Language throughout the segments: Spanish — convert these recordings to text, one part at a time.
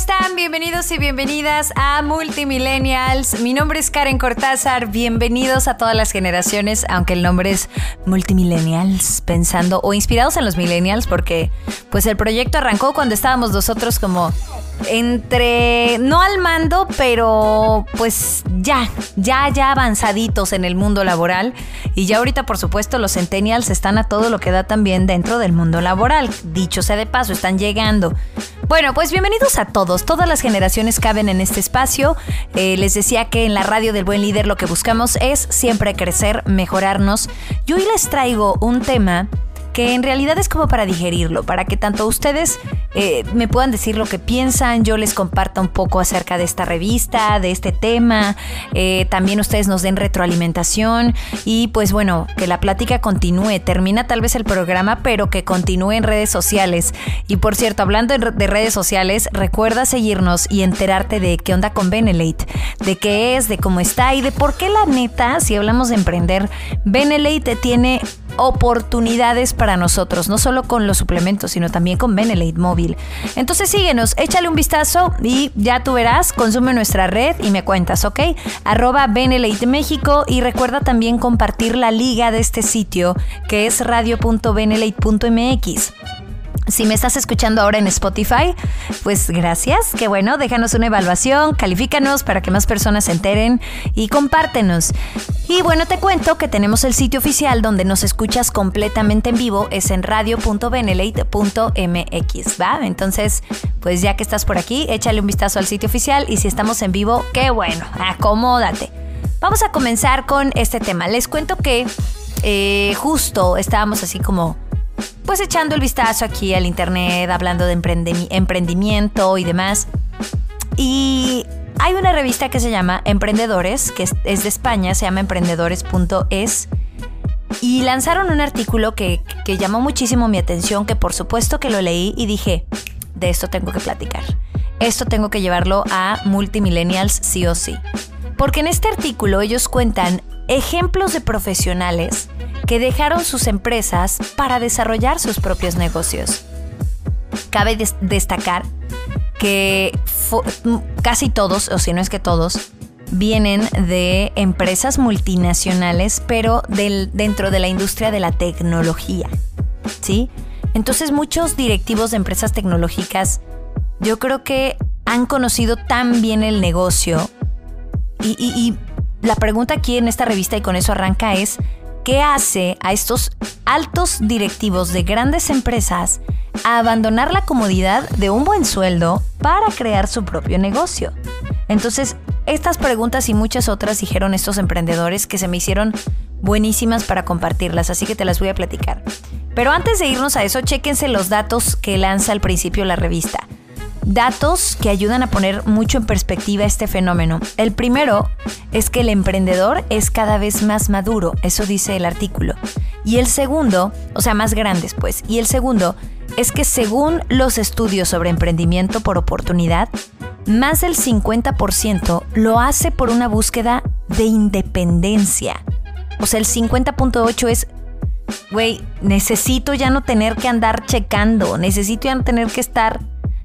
Están? Bienvenidos y bienvenidas a Multimillennials. Mi nombre es Karen Cortázar. Bienvenidos a todas las generaciones, aunque el nombre es Multimillennials, pensando o inspirados en los millennials, porque pues el proyecto arrancó cuando estábamos nosotros como entre, no al mando, pero pues ya, ya, ya avanzaditos en el mundo laboral. Y ya ahorita, por supuesto, los centennials están a todo lo que da también dentro del mundo laboral. Dicho sea de paso, están llegando. Bueno, pues bienvenidos a todos. Todas las generaciones caben en este espacio. Eh, les decía que en la radio del buen líder lo que buscamos es siempre crecer, mejorarnos. Y hoy les traigo un tema que en realidad es como para digerirlo, para que tanto ustedes eh, me puedan decir lo que piensan, yo les comparta un poco acerca de esta revista, de este tema, eh, también ustedes nos den retroalimentación y pues bueno, que la plática continúe, termina tal vez el programa, pero que continúe en redes sociales. Y por cierto, hablando de redes sociales, recuerda seguirnos y enterarte de qué onda con Benelate, de qué es, de cómo está y de por qué la neta, si hablamos de emprender, Benelate tiene oportunidades para nosotros, no solo con los suplementos, sino también con Benelate Móvil. Entonces síguenos, échale un vistazo y ya tú verás, consume nuestra red y me cuentas, ¿ok? Arroba y recuerda también compartir la liga de este sitio que es radio.benelate.mx. Si me estás escuchando ahora en Spotify, pues gracias, qué bueno, déjanos una evaluación, califícanos para que más personas se enteren y compártenos. Y bueno, te cuento que tenemos el sitio oficial donde nos escuchas completamente en vivo, es en radio.benelate.mx, ¿va? Entonces, pues ya que estás por aquí, échale un vistazo al sitio oficial y si estamos en vivo, qué bueno, acomódate. Vamos a comenzar con este tema. Les cuento que eh, justo estábamos así como pues echando el vistazo aquí al internet, hablando de emprendimiento y demás. Y hay una revista que se llama Emprendedores, que es de España, se llama emprendedores.es. Y lanzaron un artículo que, que llamó muchísimo mi atención, que por supuesto que lo leí y dije, de esto tengo que platicar. Esto tengo que llevarlo a multimillennials sí o sí. Porque en este artículo ellos cuentan ejemplos de profesionales que dejaron sus empresas para desarrollar sus propios negocios. Cabe destacar que casi todos, o si no es que todos, vienen de empresas multinacionales, pero dentro de la industria de la tecnología. ¿Sí? Entonces muchos directivos de empresas tecnológicas yo creo que han conocido tan bien el negocio y la pregunta aquí en esta revista y con eso arranca es, ¿Qué hace a estos altos directivos de grandes empresas a abandonar la comodidad de un buen sueldo para crear su propio negocio? Entonces, estas preguntas y muchas otras dijeron estos emprendedores que se me hicieron buenísimas para compartirlas, así que te las voy a platicar. Pero antes de irnos a eso, chéquense los datos que lanza al principio la revista datos que ayudan a poner mucho en perspectiva este fenómeno. El primero es que el emprendedor es cada vez más maduro, eso dice el artículo. Y el segundo, o sea, más grandes pues, y el segundo es que según los estudios sobre emprendimiento por oportunidad, más del 50% lo hace por una búsqueda de independencia. O sea, el 50.8 es, güey, necesito ya no tener que andar checando, necesito ya no tener que estar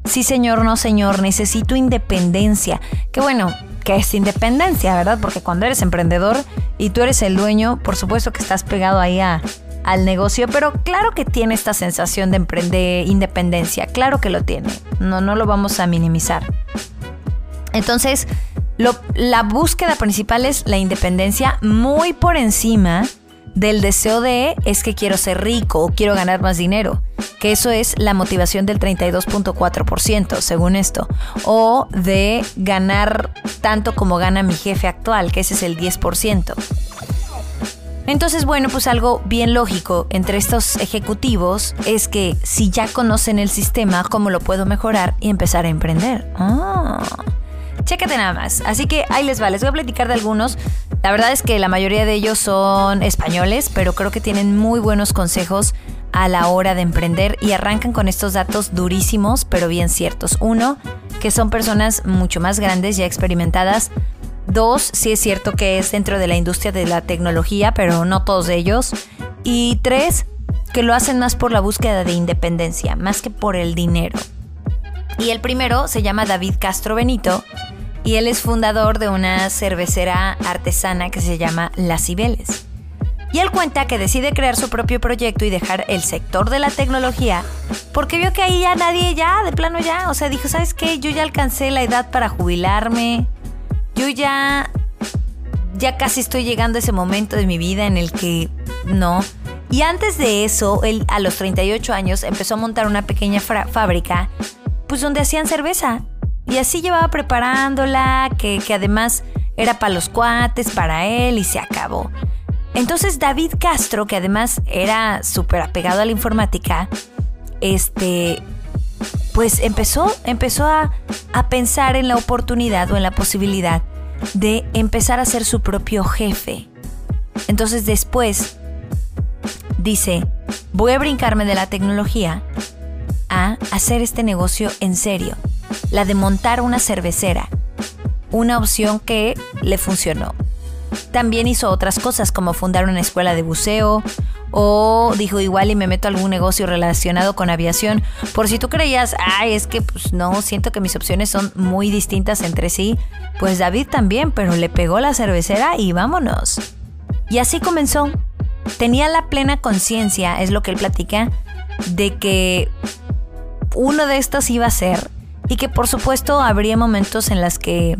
sí señor, no señor, necesito independencia. Qué bueno, que es independencia, ¿verdad? Porque cuando eres emprendedor y tú eres el dueño, por supuesto que estás pegado ahí al negocio, pero claro que tiene esta sensación de, emprender independencia, claro que lo tiene, no, no lo vamos a minimizar. Entonces, la búsqueda principal es la independencia muy por encima del deseo de es que quiero ser rico o quiero ganar más dinero, que eso es la motivación del 32.4% según esto, o de ganar tanto como gana mi jefe actual, que ese es el 10%. Entonces, bueno, pues algo bien lógico entre estos ejecutivos es que si ya conocen el sistema, ¿cómo lo puedo mejorar y empezar a emprender? Ah. Chécate nada más. Así que ahí les va, les voy a platicar de algunos. La verdad es que la mayoría de ellos son españoles, pero creo que tienen muy buenos consejos a la hora de emprender y arrancan con estos datos durísimos, pero bien ciertos. Uno, que son personas mucho más grandes, ya experimentadas. Dos, sí es cierto que es dentro de la industria de la tecnología, pero no todos ellos. Y tres, que lo hacen más por la búsqueda de independencia, más que por el dinero. Y el primero se llama David Castro Benito y él es fundador de una cervecera artesana que se llama Las Cibeles. Y él cuenta que decide crear su propio proyecto y dejar el sector de la tecnología porque vio que ahí ya nadie, ya, de plano ya, o sea, dijo, ¿sabes qué? Yo ya alcancé la edad para jubilarme, yo ya, ya casi estoy llegando a ese momento de mi vida en el que no. Y antes de eso, él a los 38 años empezó a montar una pequeña fábrica, pues donde hacían cerveza. Y así llevaba preparándola, que, que además era para los cuates, para él, y se acabó. Entonces David Castro, que además era súper apegado a la informática, este, pues empezó, empezó a, a pensar en la oportunidad o en la posibilidad de empezar a ser su propio jefe. Entonces después dice, voy a brincarme de la tecnología a hacer este negocio en serio, la de montar una cervecera, una opción que le funcionó. También hizo otras cosas como fundar una escuela de buceo o dijo igual y me meto a algún negocio relacionado con aviación. Por si tú creías, ay, es que pues no, siento que mis opciones son muy distintas entre sí. Pues David también, pero le pegó la cervecera y vámonos. Y así comenzó. Tenía la plena conciencia, es lo que él platica, de que uno de estos iba a ser y que por supuesto habría momentos en las que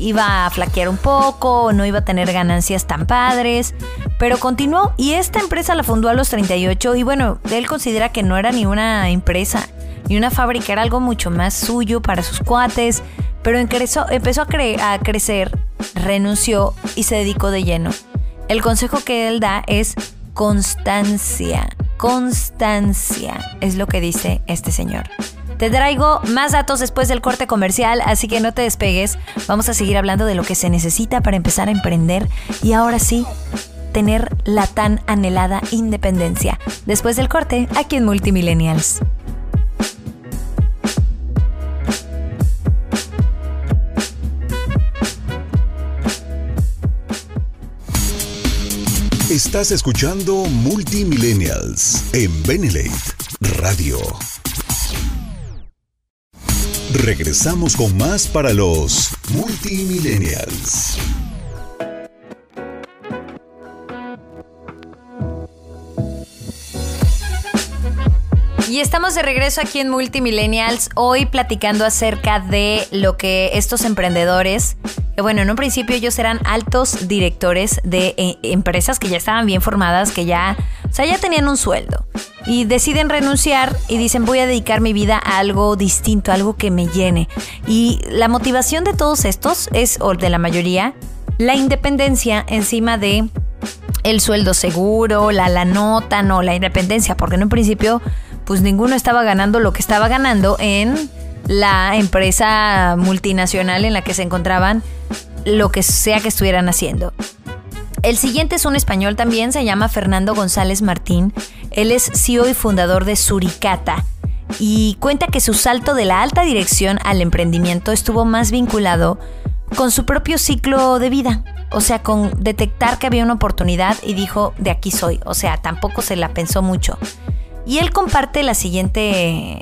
iba a flaquear un poco, no iba a tener ganancias tan padres, pero continuó y esta empresa la fundó a los 38 y bueno, él considera que no era ni una empresa, ni una fábrica, era algo mucho más suyo para sus cuates, pero empezó, a, a crecer, renunció y se dedicó de lleno. El consejo que él da es constancia, constancia, es lo que dice este señor. Te traigo más datos después del corte comercial, así que no te despegues. Vamos a seguir hablando de lo que se necesita para empezar a emprender y ahora sí, tener la tan anhelada independencia. Después del corte, aquí en Multimillennials. Estás escuchando Multimillennials en Benelate Radio. Regresamos con más para los multimillennials. Y estamos de regreso aquí en Multimillennials, hoy platicando acerca de lo que estos emprendedores, que bueno, en un principio ellos eran altos directores de eh, empresas que ya estaban bien formadas, que ya, o sea, ya tenían un sueldo y deciden renunciar y dicen voy a dedicar mi vida a algo distinto, algo que me llene. Y la motivación de todos estos es, o de la mayoría, la independencia encima de el sueldo seguro, la, la nota, no, la independencia, porque en un principio pues ninguno estaba ganando lo que estaba ganando en la empresa multinacional en la que se encontraban, lo que sea que estuvieran haciendo. El siguiente es un español también, se llama Fernando González Martín. Él es CEO y fundador de Suricata y cuenta que su salto de la alta dirección al emprendimiento estuvo más vinculado con su propio ciclo de vida. O sea, con detectar que había una oportunidad y dijo, de aquí soy. O sea, tampoco se la pensó mucho. Y él comparte la siguiente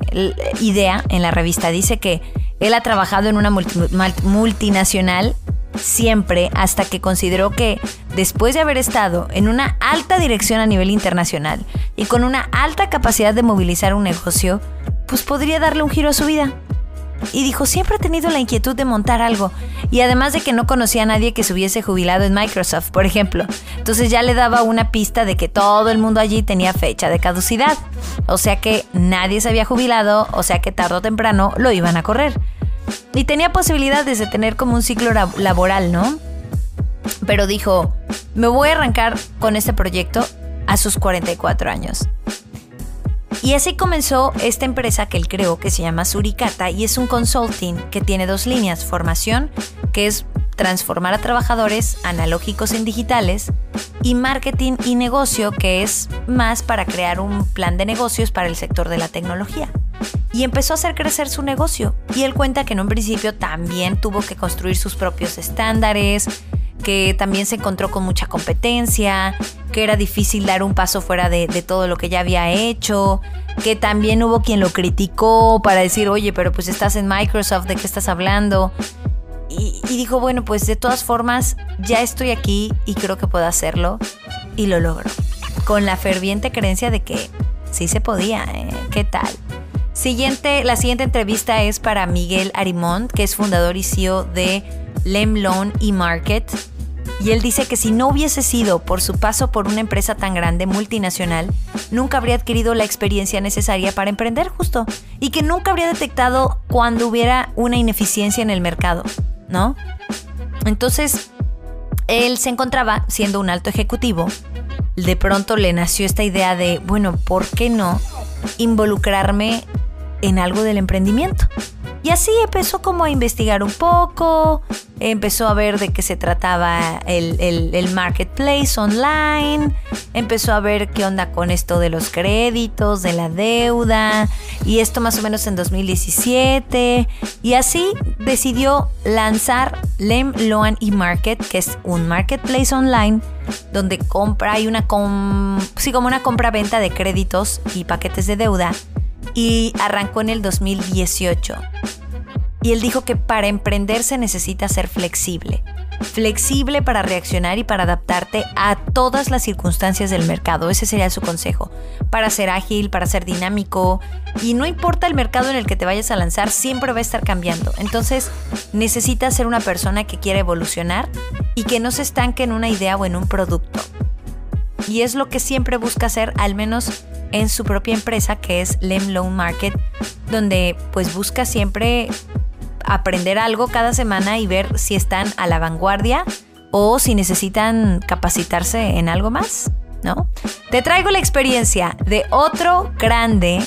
idea en la revista. Dice que él ha trabajado en una multinacional siempre hasta que consideró que después de haber estado en una alta dirección a nivel internacional y con una alta capacidad de movilizar un negocio, pues podría darle un giro a su vida. Y dijo, siempre he tenido la inquietud de montar algo. Y además de que no conocía a nadie que se hubiese jubilado en Microsoft, por ejemplo. Entonces ya le daba una pista de que todo el mundo allí tenía fecha de caducidad. O sea que nadie se había jubilado, o sea que tarde o temprano lo iban a correr. Y tenía posibilidades de tener como un ciclo laboral, ¿no? Pero dijo, me voy a arrancar con este proyecto a sus 44 años. Y así comenzó esta empresa que él creó que se llama Suricata y es un consulting que tiene dos líneas, formación, que es transformar a trabajadores analógicos en digitales, y marketing y negocio, que es más para crear un plan de negocios para el sector de la tecnología. Y empezó a hacer crecer su negocio. Y él cuenta que en un principio también tuvo que construir sus propios estándares, que también se encontró con mucha competencia, que era difícil dar un paso fuera de, todo lo que ya había hecho, que también hubo quien lo criticó para decir, oye, pero pues estás en Microsoft, ¿de qué estás hablando? Y, dijo, bueno, pues de todas formas, ya estoy aquí y creo que puedo hacerlo. Y lo logro. Con la ferviente creencia de que sí se podía. ¿eh? ¿Qué tal? Siguiente, la siguiente entrevista es para Miguel Arimont, que es fundador y CEO de Lem Loan y Market. Y él dice que si no hubiese sido por su paso por una empresa tan grande, multinacional, nunca habría adquirido la experiencia necesaria para emprender justo. Y que nunca habría detectado cuando hubiera una ineficiencia en el mercado, ¿no? Entonces, él se encontraba siendo un alto ejecutivo. De pronto le nació esta idea de, bueno, ¿por qué no involucrarme en algo del emprendimiento? Y así empezó como a investigar un poco, empezó a ver de qué se trataba el, marketplace online, empezó a ver qué onda con esto de los créditos, de la deuda, y esto más o menos en 2017. Y así decidió lanzar Lem Loan y Market, que es un marketplace online donde compra, hay una, sí, como una compra-venta de créditos y paquetes de deuda y arrancó en el 2018. Y él dijo que para emprender se necesita ser flexible. Flexible para reaccionar y para adaptarte a todas las circunstancias del mercado. Ese sería su consejo. Para ser ágil, para ser dinámico. Y no importa el mercado en el que te vayas a lanzar, siempre va a estar cambiando. Entonces necesitas ser una persona que quiera evolucionar y que no se estanque en una idea o en un producto. Y es lo que siempre busca hacer, al menos en su propia empresa que es Lem Loan Market, donde pues busca siempre aprender algo cada semana y ver si están a la vanguardia o si necesitan capacitarse en algo más, ¿no? Te traigo la experiencia de otro grande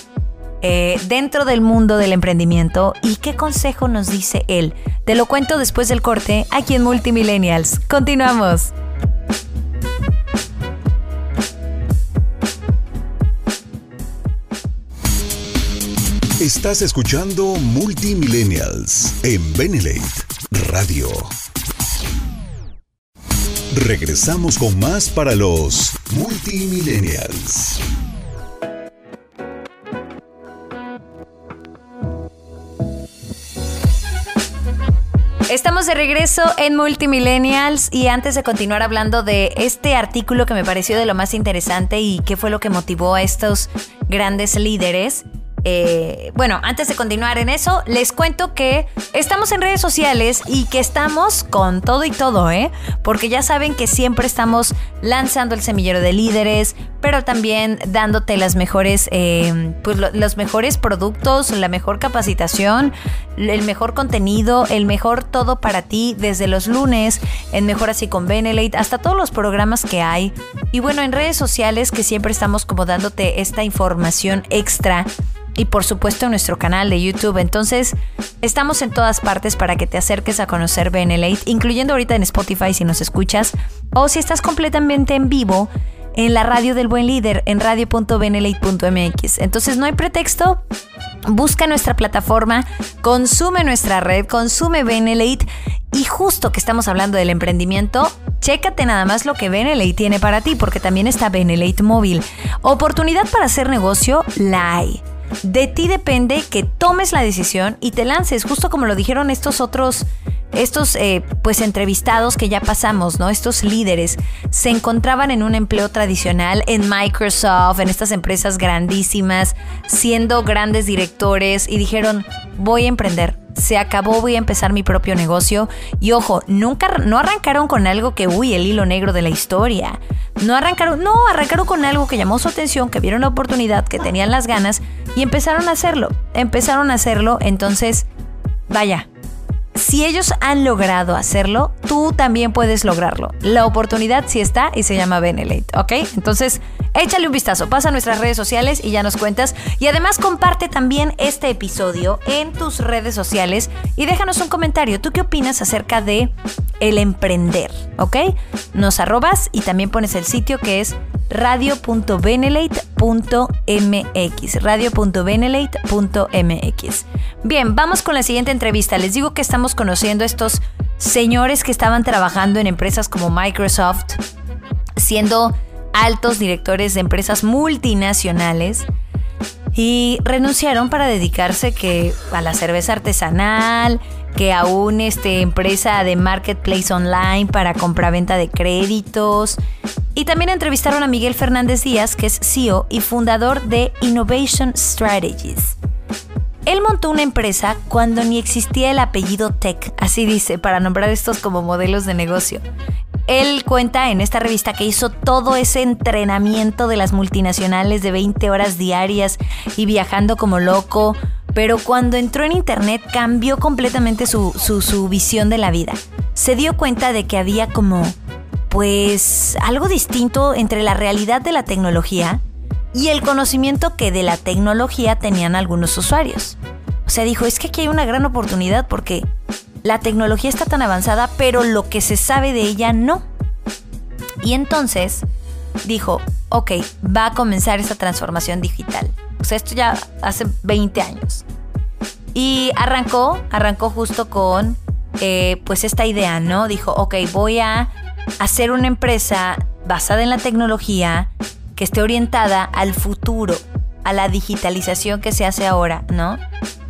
eh, dentro del mundo del emprendimiento y qué consejo nos dice él. Te lo cuento después del corte aquí en Multimillennials. Continuamos. Estás escuchando Multimillennials en Benelate Radio. Regresamos con más para los Multimillennials. Estamos de regreso en Multimillennials y antes de continuar hablando de este artículo que me pareció de lo más interesante y qué fue lo que motivó a estos grandes líderes, eh, bueno, antes de continuar en eso, les cuento que estamos en redes sociales y que estamos con todo y todo, ¿eh? Porque ya saben que siempre estamos lanzando el semillero de líderes, pero también dándote las mejores, eh, pues los mejores productos, la mejor capacitación, el mejor contenido, el mejor todo para ti desde los lunes, en Mejor Así con Benelate, hasta todos los programas que hay. Y bueno, en redes sociales que siempre estamos como dándote esta información extra y por supuesto en nuestro canal de YouTube. Entonces, estamos en todas partes para que te acerques a conocer Benelate, incluyendo ahorita en Spotify si nos escuchas, o si estás completamente en vivo en la radio del buen líder, en radio.benelate.mx. Entonces, no hay pretexto. Busca nuestra plataforma, consume nuestra red, consume Benelate y justo que estamos hablando del emprendimiento, chécate nada más lo que Benelate tiene para ti, porque también está Benelate Móvil. Oportunidad para hacer negocio, la hay. De ti depende que tomes la decisión y te lances, justo como lo dijeron estos otros estos eh, pues entrevistados que ya pasamos, ¿no? Estos líderes se encontraban en un empleo tradicional en Microsoft, en estas empresas grandísimas, siendo grandes directores y dijeron, voy a emprender, se acabó, voy a empezar mi propio negocio. Y ojo, nunca, no arrancaron con algo que, uy, el hilo negro de la historia. No arrancaron, no, arrancaron con algo que llamó su atención, que vieron la oportunidad, que tenían las ganas y empezaron a hacerlo. Empezaron a hacerlo, entonces, vaya, si ellos han logrado hacerlo, tú también puedes lograrlo. La oportunidad sí está y se llama Benelate, ¿ok? Entonces, échale un vistazo, pasa a nuestras redes sociales y ya nos cuentas. Y además comparte también este episodio en tus redes sociales y déjanos un comentario. ¿Tú qué opinas acerca de el emprender? ¿Ok? Nos arrobas y también pones el sitio que es radio.benelate.mx. Radio.benelate.mx. Bien, vamos con la siguiente entrevista. Les digo que estamos conociendo a estos señores que estaban trabajando en empresas como Microsoft, siendo altos directores de empresas multinacionales y renunciaron para dedicarse que a la cerveza artesanal, que a una este, empresa de marketplace online para compraventa de créditos. Y también entrevistaron a Miguel Fernández Díaz, que es CEO y fundador de Innovation Strategies. Él montó una empresa cuando ni existía el apellido Tech, así dice, para nombrar estos como modelos de negocio. Él cuenta en esta revista que hizo todo ese entrenamiento de las multinacionales de 20 horas diarias y viajando como loco, pero cuando entró en Internet cambió completamente su, su, visión de la vida. Se dio cuenta de que había como, pues, algo distinto entre la realidad de la tecnología y el conocimiento que de la tecnología tenían algunos usuarios. O sea, dijo, es que aquí hay una gran oportunidad porque la tecnología está tan avanzada, pero lo que se sabe de ella no. Y entonces dijo, ok, va a comenzar esa transformación digital. O sea, esto ya hace 20 años. Y arrancó, arrancó justo con eh, pues esta idea, ¿no? Dijo, ok, voy a hacer una empresa basada en la tecnología que esté orientada al futuro, a la digitalización que se hace ahora, ¿no?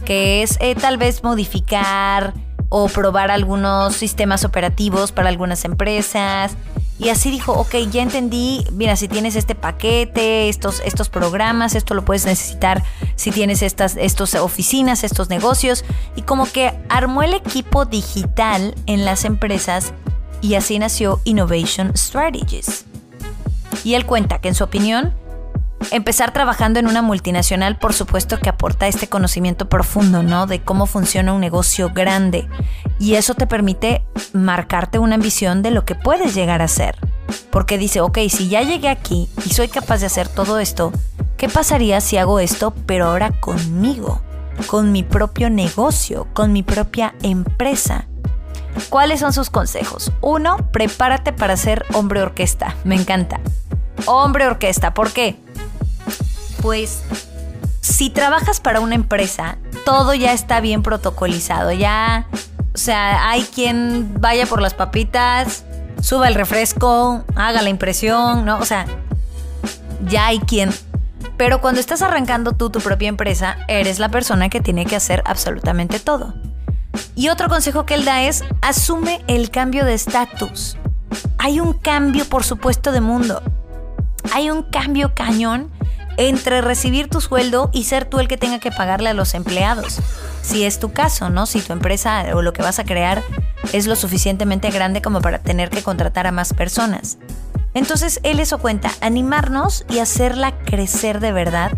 Que es eh, tal vez modificar o probar algunos sistemas operativos para algunas empresas. Y así dijo, ok, ya entendí, mira, si tienes este paquete, estos, estos programas, esto lo puedes necesitar si tienes estas estos oficinas, estos negocios. Y como que armó el equipo digital en las empresas y así nació Innovation Strategies. Y él cuenta que en su opinión, Empezar trabajando en una multinacional, por supuesto que aporta este conocimiento profundo, ¿no? De cómo funciona un negocio grande. Y eso te permite marcarte una ambición de lo que puedes llegar a ser. Porque dice, ok, si ya llegué aquí y soy capaz de hacer todo esto, ¿qué pasaría si hago esto, pero ahora conmigo? Con mi propio negocio, con mi propia empresa. ¿Cuáles son sus consejos? Uno, prepárate para ser hombre orquesta. Me encanta. Hombre orquesta. ¿Por qué? Pues si trabajas para una empresa, todo ya está bien protocolizado, ya, o sea, hay quien vaya por las papitas, suba el refresco, haga la impresión, ¿no? O sea, ya hay quien. Pero cuando estás arrancando tú tu propia empresa, eres la persona que tiene que hacer absolutamente todo. Y otro consejo que él da es, asume el cambio de estatus. Hay un cambio, por supuesto, de mundo. Hay un cambio cañón entre recibir tu sueldo y ser tú el que tenga que pagarle a los empleados. Si es tu caso, ¿no? Si tu empresa o lo que vas a crear es lo suficientemente grande como para tener que contratar a más personas. Entonces él eso cuenta, animarnos y hacerla crecer de verdad.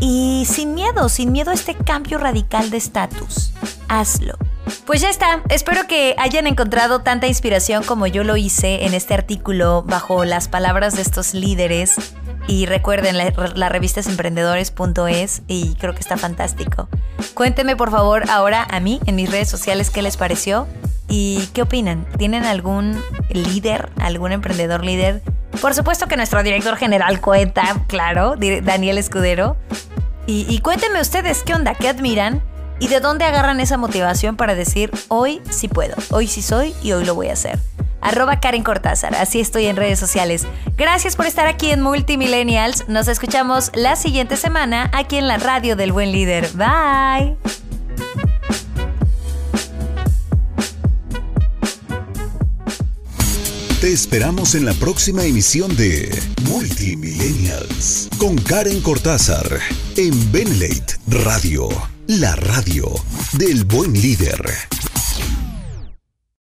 Y sin miedo, sin miedo a este cambio radical de estatus. Hazlo. Pues ya está, espero que hayan encontrado tanta inspiración como yo lo hice en este artículo bajo las palabras de estos líderes y recuerden, la, revista es emprendedores.es y creo que está fantástico. Cuéntenme por favor ahora a mí en mis redes sociales qué les pareció y qué opinan. ¿Tienen algún líder, algún emprendedor líder? Por supuesto que nuestro director general cuenta, claro, Daniel Escudero. Y, y cuéntenme ustedes qué onda, qué admiran y de dónde agarran esa motivación para decir hoy sí puedo, hoy sí soy y hoy lo voy a hacer arroba Karen Cortázar. Así estoy en redes sociales. Gracias por estar aquí en Multimillennials. Nos escuchamos la siguiente semana aquí en la radio del buen líder. Bye. Te esperamos en la próxima emisión de Multimillennials con Karen Cortázar en Benlate Radio, la radio del buen líder.